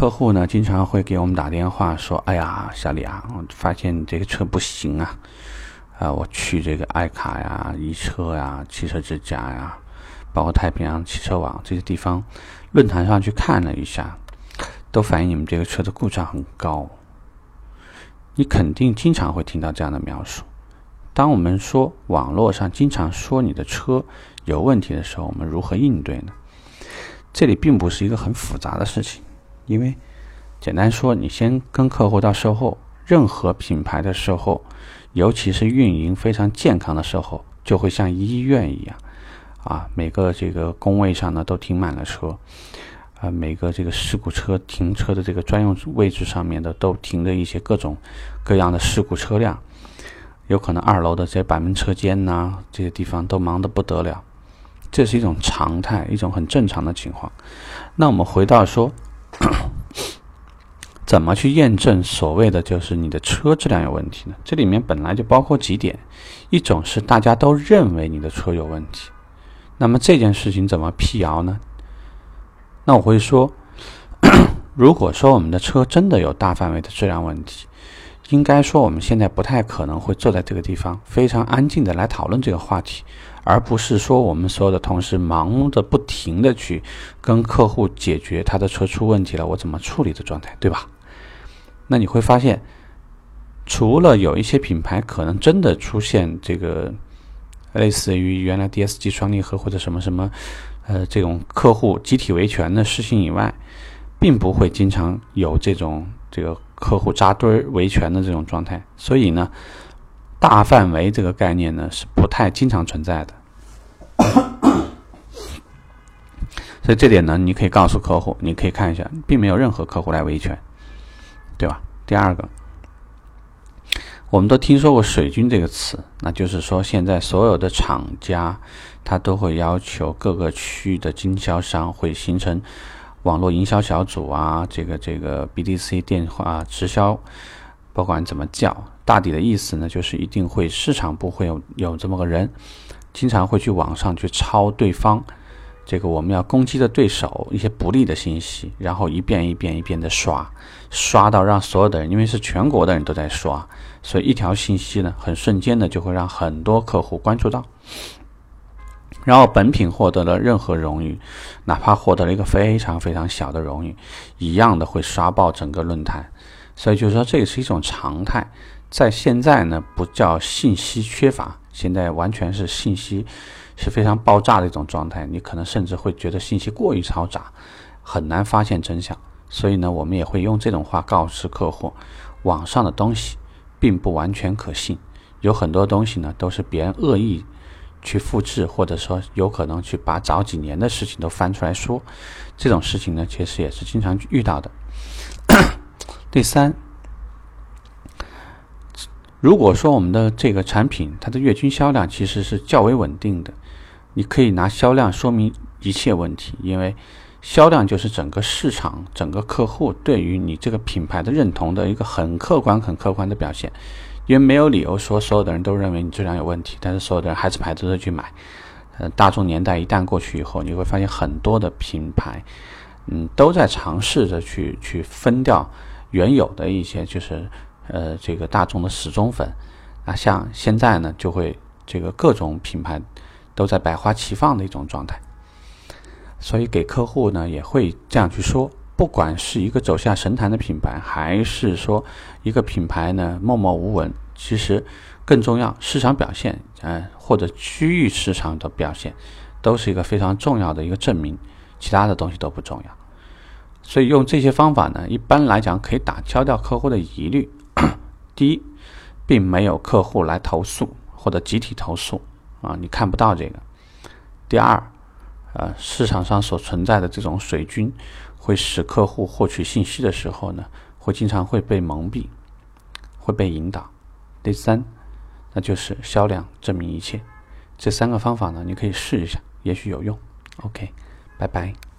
客户呢经常会给我们打电话说：“哎呀，小李啊，我发现你这个车不行啊，啊，我去这个爱卡呀、易车呀、汽车之家呀，包括太平洋汽车网这些地方论坛上去看了一下，都反映你们这个车的故障很高。你肯定经常会听到这样的描述。当我们说网络上经常说你的车有问题的时候，我们如何应对呢？这里并不是一个很复杂的事情。”因为简单说，你先跟客户到售后，任何品牌的售后，尤其是运营非常健康的售后，就会像医院一样，啊，每个这个工位上呢都停满了车，啊，每个这个事故车停车的这个专用位置上面的都停着一些各种各样的事故车辆，有可能二楼的这些板门车间呐，这些地方都忙得不得了，这是一种常态，一种很正常的情况。那我们回到说。怎么去验证所谓的就是你的车质量有问题呢？这里面本来就包括几点，一种是大家都认为你的车有问题，那么这件事情怎么辟谣呢？那我会说，如果说我们的车真的有大范围的质量问题。应该说，我们现在不太可能会坐在这个地方非常安静的来讨论这个话题，而不是说我们所有的同事忙着不停的去跟客户解决他的车出问题了，我怎么处理的状态，对吧？那你会发现，除了有一些品牌可能真的出现这个类似于原来 DSG 双离合或者什么什么，呃，这种客户集体维权的事情以外，并不会经常有这种这个。客户扎堆维权的这种状态，所以呢，大范围这个概念呢是不太经常存在的。所以这点呢，你可以告诉客户，你可以看一下，并没有任何客户来维权，对吧？第二个，我们都听说过“水军”这个词，那就是说，现在所有的厂家他都会要求各个区域的经销商会形成。网络营销小组啊，这个这个 BDC 电话直销，不管怎么叫，大抵的意思呢，就是一定会市场部会有有这么个人，经常会去网上去抄对方这个我们要攻击的对手一些不利的信息，然后一遍一遍一遍的刷，刷到让所有的人，因为是全国的人都在刷，所以一条信息呢，很瞬间的就会让很多客户关注到。然后本品获得了任何荣誉，哪怕获得了一个非常非常小的荣誉，一样的会刷爆整个论坛。所以就是说，这也是一种常态。在现在呢，不叫信息缺乏，现在完全是信息是非常爆炸的一种状态。你可能甚至会觉得信息过于嘈杂，很难发现真相。所以呢，我们也会用这种话告知客户：网上的东西并不完全可信，有很多东西呢都是别人恶意。去复制，或者说有可能去把早几年的事情都翻出来说，这种事情呢，其实也是经常遇到的。第三，如果说我们的这个产品它的月均销量其实是较为稳定的，你可以拿销量说明一切问题，因为销量就是整个市场、整个客户对于你这个品牌的认同的一个很客观、很客观的表现。因为没有理由说所有的人都认为你质量有问题，但是所有的人还是排着队去买。呃，大众年代一旦过去以后，你会发现很多的品牌，嗯，都在尝试着去去分掉原有的一些，就是呃这个大众的死忠粉。那像现在呢，就会这个各种品牌都在百花齐放的一种状态，所以给客户呢也会这样去说。不管是一个走下神坛的品牌，还是说一个品牌呢默默无闻，其实更重要市场表现，呃或者区域市场的表现，都是一个非常重要的一个证明，其他的东西都不重要。所以用这些方法呢，一般来讲可以打消掉客户的疑虑。第一，并没有客户来投诉或者集体投诉啊，你看不到这个。第二，呃，市场上所存在的这种水军。会使客户获取信息的时候呢，会经常会被蒙蔽，会被引导。第三，那就是销量证明一切。这三个方法呢，你可以试一下，也许有用。OK，拜拜。